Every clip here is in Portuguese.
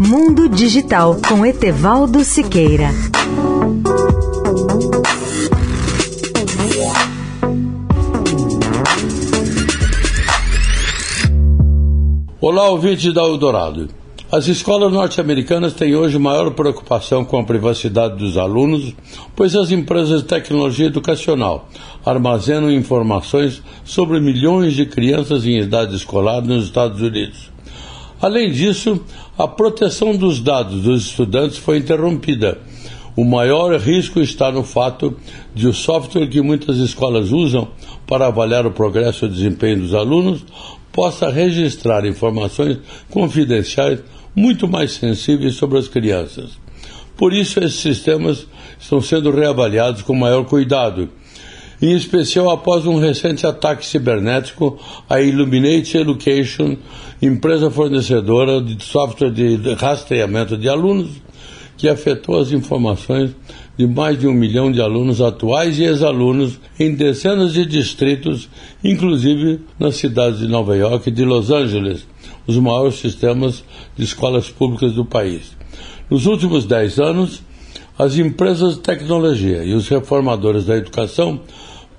Mundo Digital com Etevaldo Siqueira. Olá, ouvinte da Eldorado. As escolas norte-americanas têm hoje maior preocupação com a privacidade dos alunos, pois as empresas de tecnologia educacional armazenam informações sobre milhões de crianças em idade escolar nos Estados Unidos. Além disso, a proteção dos dados dos estudantes foi interrompida. O maior risco está no fato de o software que muitas escolas usam para avaliar o progresso e desempenho dos alunos possa registrar informações confidenciais muito mais sensíveis sobre as crianças. Por isso, esses sistemas estão sendo reavaliados com maior cuidado, em especial após um recente ataque cibernético à Illuminate Education, empresa fornecedora de software de rastreamento de alunos, que afetou as informações de mais de um milhão de alunos atuais e ex-alunos em dezenas de distritos, inclusive nas cidades de Nova York e de Los Angeles, os maiores sistemas de escolas públicas do país. Nos últimos dez anos, as empresas de tecnologia e os reformadores da educação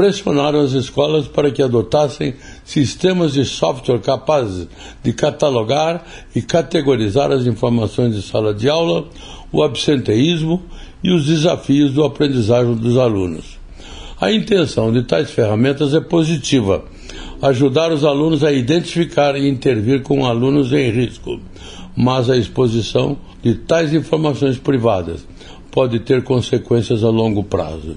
pressionaram as escolas para que adotassem sistemas de software capazes de catalogar e categorizar as informações de sala de aula, o absenteísmo e os desafios do aprendizagem dos alunos. A intenção de tais ferramentas é positiva ajudar os alunos a identificar e intervir com alunos em risco, mas a exposição de tais informações privadas pode ter consequências a longo prazo.